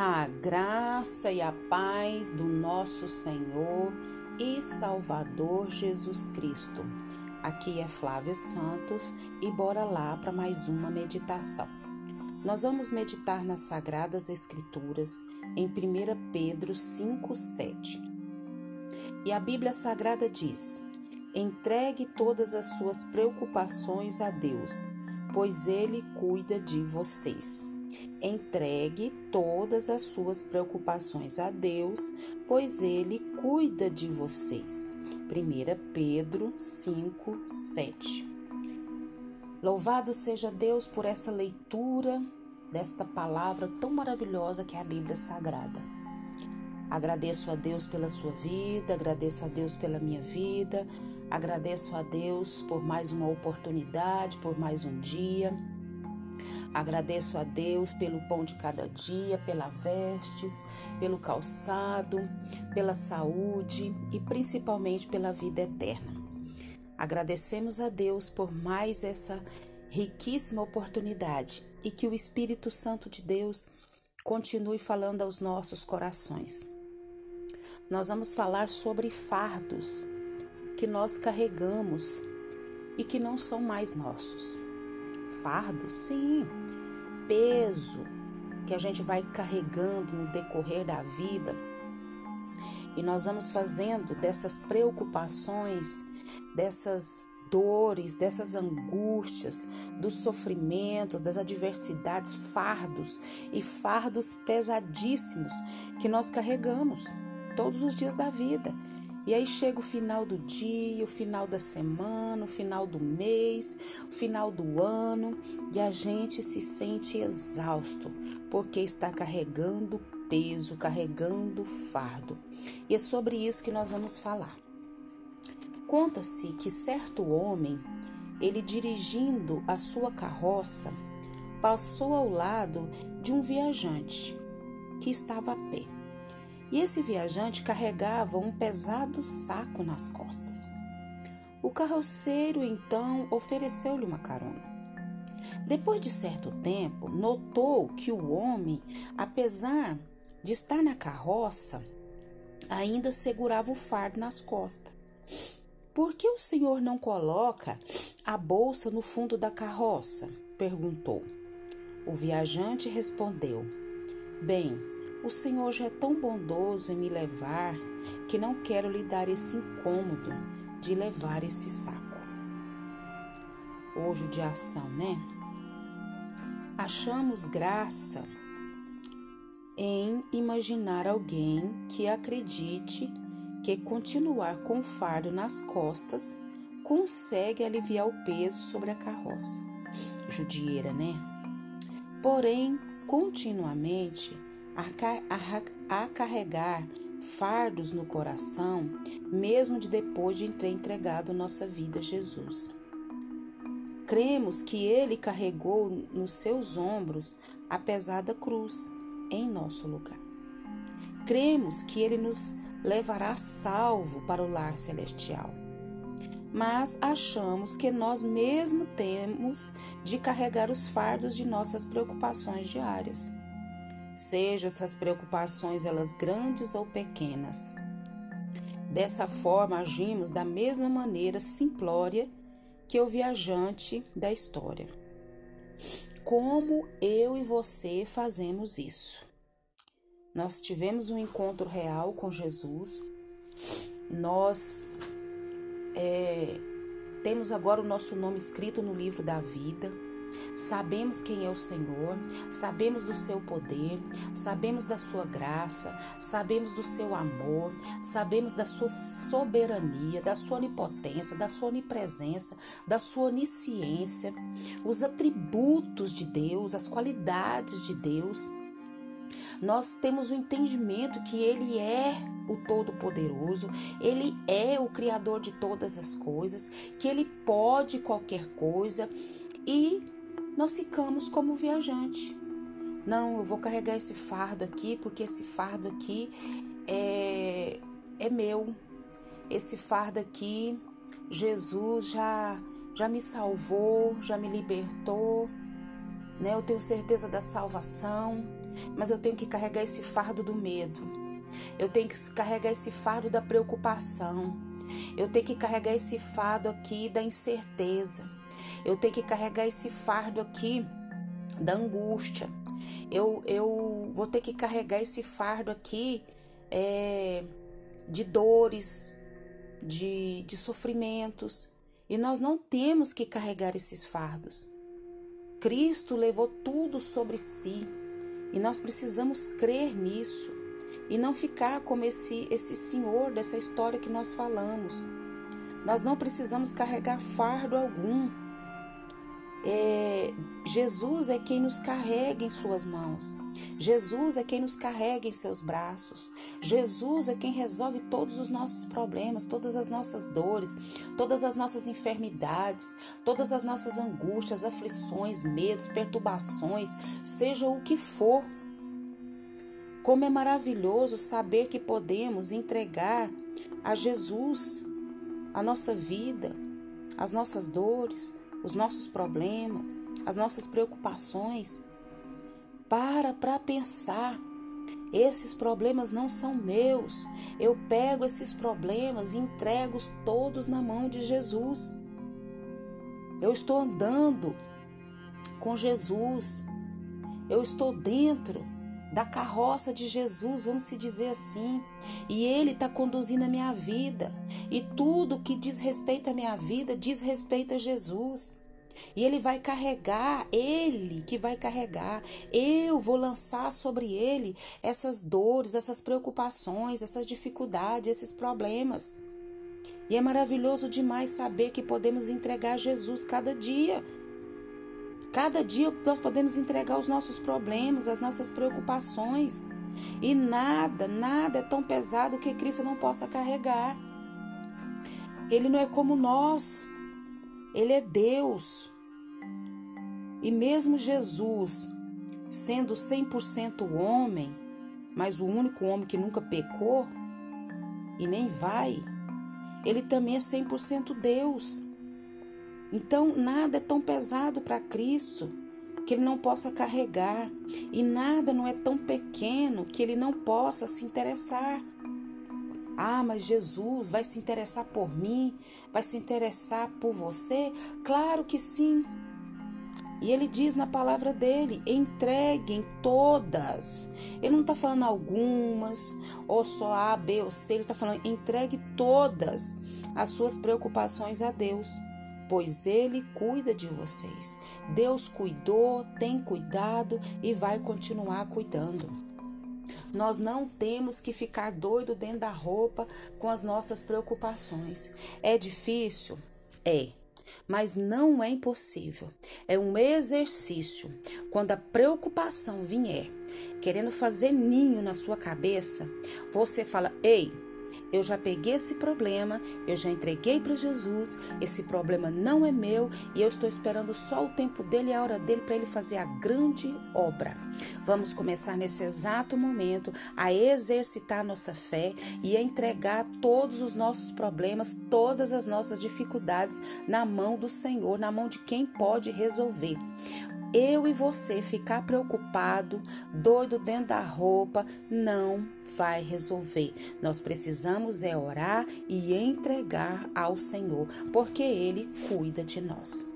A graça e a paz do nosso Senhor e Salvador Jesus Cristo. Aqui é Flávia Santos e bora lá para mais uma meditação. Nós vamos meditar nas Sagradas Escrituras em 1 Pedro 5,7. E a Bíblia Sagrada diz: Entregue todas as suas preocupações a Deus, pois Ele cuida de vocês. Entregue todas as suas preocupações a Deus, pois Ele cuida de vocês. 1 Pedro 5, 7. Louvado seja Deus por essa leitura desta palavra tão maravilhosa que é a Bíblia Sagrada. Agradeço a Deus pela sua vida, agradeço a Deus pela minha vida, agradeço a Deus por mais uma oportunidade, por mais um dia. Agradeço a Deus pelo pão de cada dia, pela vestes, pelo calçado, pela saúde e principalmente pela vida eterna. Agradecemos a Deus por mais essa riquíssima oportunidade e que o Espírito Santo de Deus continue falando aos nossos corações. Nós vamos falar sobre fardos que nós carregamos e que não são mais nossos fardo, sim, peso que a gente vai carregando no decorrer da vida. E nós vamos fazendo dessas preocupações, dessas dores, dessas angústias, dos sofrimentos, das adversidades, fardos. E fardos pesadíssimos que nós carregamos todos os dias da vida e aí chega o final do dia, o final da semana, o final do mês, o final do ano e a gente se sente exausto porque está carregando peso, carregando fardo. E é sobre isso que nós vamos falar. Conta-se que certo homem, ele dirigindo a sua carroça, passou ao lado de um viajante que estava a pé e esse viajante carregava um pesado saco nas costas. O carroceiro então ofereceu-lhe uma carona. Depois de certo tempo, notou que o homem, apesar de estar na carroça, ainda segurava o fardo nas costas. Por que o senhor não coloca a bolsa no fundo da carroça? perguntou. O viajante respondeu: Bem, o Senhor já é tão bondoso em me levar que não quero lhe dar esse incômodo de levar esse saco. Hoje de ação, né? Achamos graça em imaginar alguém que acredite que continuar com o fardo nas costas consegue aliviar o peso sobre a carroça. Judieira, né? Porém, continuamente a, carregar fardos no coração, mesmo de depois de ter entregado nossa vida a Jesus. Cremos que Ele carregou nos seus ombros a pesada cruz em nosso lugar. Cremos que Ele nos levará salvo para o lar celestial. Mas achamos que nós mesmo temos de carregar os fardos de nossas preocupações diárias sejam essas preocupações elas grandes ou pequenas. Dessa forma, agimos da mesma maneira simplória que o viajante da história. Como eu e você fazemos isso? Nós tivemos um encontro real com Jesus, nós é, temos agora o nosso nome escrito no livro da vida Sabemos quem é o Senhor, sabemos do seu poder, sabemos da sua graça, sabemos do seu amor, sabemos da sua soberania, da sua onipotência, da sua onipresença, da sua onisciência, os atributos de Deus, as qualidades de Deus. Nós temos o entendimento que Ele é o Todo-Poderoso, Ele é o Criador de todas as coisas, que Ele pode qualquer coisa e nós ficamos como viajante. Não, eu vou carregar esse fardo aqui porque esse fardo aqui é, é meu. Esse fardo aqui, Jesus já, já me salvou, já me libertou, né? Eu tenho certeza da salvação. mas eu tenho que carregar esse fardo do medo. Eu tenho que carregar esse fardo da preocupação. Eu tenho que carregar esse fardo aqui da incerteza. Eu tenho que carregar esse fardo aqui da angústia. Eu, eu vou ter que carregar esse fardo aqui é, de dores, de, de sofrimentos. E nós não temos que carregar esses fardos. Cristo levou tudo sobre si e nós precisamos crer nisso e não ficar como esse, esse senhor dessa história que nós falamos. Nós não precisamos carregar fardo algum. É, Jesus é quem nos carrega em suas mãos. Jesus é quem nos carrega em seus braços. Jesus é quem resolve todos os nossos problemas, todas as nossas dores, todas as nossas enfermidades, todas as nossas angústias, aflições, medos, perturbações, seja o que for. Como é maravilhoso saber que podemos entregar a Jesus a nossa vida, as nossas dores, os nossos problemas, as nossas preocupações para para pensar. Esses problemas não são meus. Eu pego esses problemas e entrego todos na mão de Jesus. Eu estou andando com Jesus. Eu estou dentro da carroça de Jesus, vamos se dizer assim. E Ele está conduzindo a minha vida. E tudo que diz respeito à minha vida diz respeito a Jesus. E ele vai carregar, ele que vai carregar. Eu vou lançar sobre ele essas dores, essas preocupações, essas dificuldades, esses problemas. E é maravilhoso demais saber que podemos entregar a Jesus cada dia. Cada dia nós podemos entregar os nossos problemas, as nossas preocupações. E nada, nada é tão pesado que Cristo não possa carregar. Ele não é como nós. Ele é Deus. E mesmo Jesus, sendo 100% homem, mas o único homem que nunca pecou e nem vai, ele também é 100% Deus. Então, nada é tão pesado para Cristo que ele não possa carregar, e nada não é tão pequeno que ele não possa se interessar. Ah, mas Jesus vai se interessar por mim? Vai se interessar por você? Claro que sim. E ele diz na palavra dele: entreguem todas. Ele não está falando algumas, ou só A, B ou C. Ele está falando: entregue todas as suas preocupações a Deus, pois Ele cuida de vocês. Deus cuidou, tem cuidado e vai continuar cuidando. Nós não temos que ficar doido dentro da roupa com as nossas preocupações. É difícil? É. Mas não é impossível. É um exercício. Quando a preocupação vier, querendo fazer ninho na sua cabeça, você fala: Ei, eu já peguei esse problema, eu já entreguei para Jesus, esse problema não é meu e eu estou esperando só o tempo dele e a hora dele para ele fazer a grande obra. Vamos começar nesse exato momento a exercitar nossa fé e a entregar todos os nossos problemas, todas as nossas dificuldades na mão do Senhor, na mão de quem pode resolver eu e você ficar preocupado, doido dentro da roupa, não vai resolver. Nós precisamos é orar e entregar ao Senhor, porque ele cuida de nós.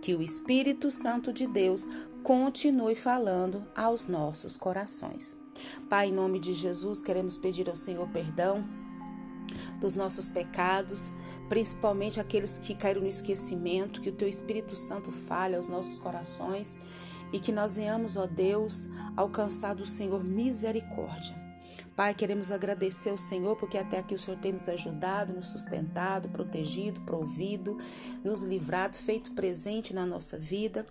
Que o Espírito Santo de Deus continue falando aos nossos corações. Pai, em nome de Jesus, queremos pedir ao Senhor perdão dos nossos pecados, principalmente aqueles que caíram no esquecimento, que o teu Espírito Santo fale aos nossos corações e que nós venhamos, ó Deus, alcançar do Senhor misericórdia. Pai, queremos agradecer ao Senhor porque até aqui o Senhor tem nos ajudado, nos sustentado, protegido, provido, nos livrado, feito presente na nossa vida.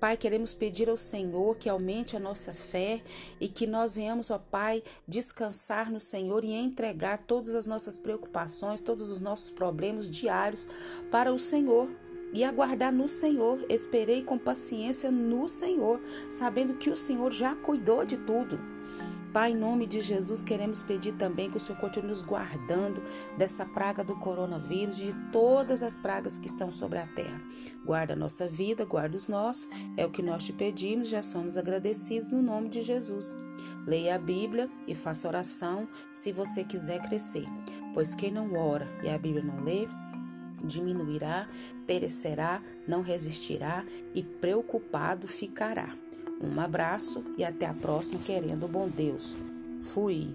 Pai, queremos pedir ao Senhor que aumente a nossa fé e que nós venhamos, ó Pai, descansar no Senhor e entregar todas as nossas preocupações, todos os nossos problemas diários para o Senhor e aguardar no Senhor. Esperei com paciência no Senhor, sabendo que o Senhor já cuidou de tudo. Pai, em nome de Jesus, queremos pedir também que o Senhor continue nos guardando dessa praga do coronavírus, de todas as pragas que estão sobre a terra. Guarda a nossa vida, guarda os nossos, é o que nós te pedimos, já somos agradecidos no nome de Jesus. Leia a Bíblia e faça oração se você quiser crescer, pois quem não ora e a Bíblia não lê, diminuirá, perecerá, não resistirá e preocupado ficará. Um abraço e até a próxima, querendo o bom Deus. Fui.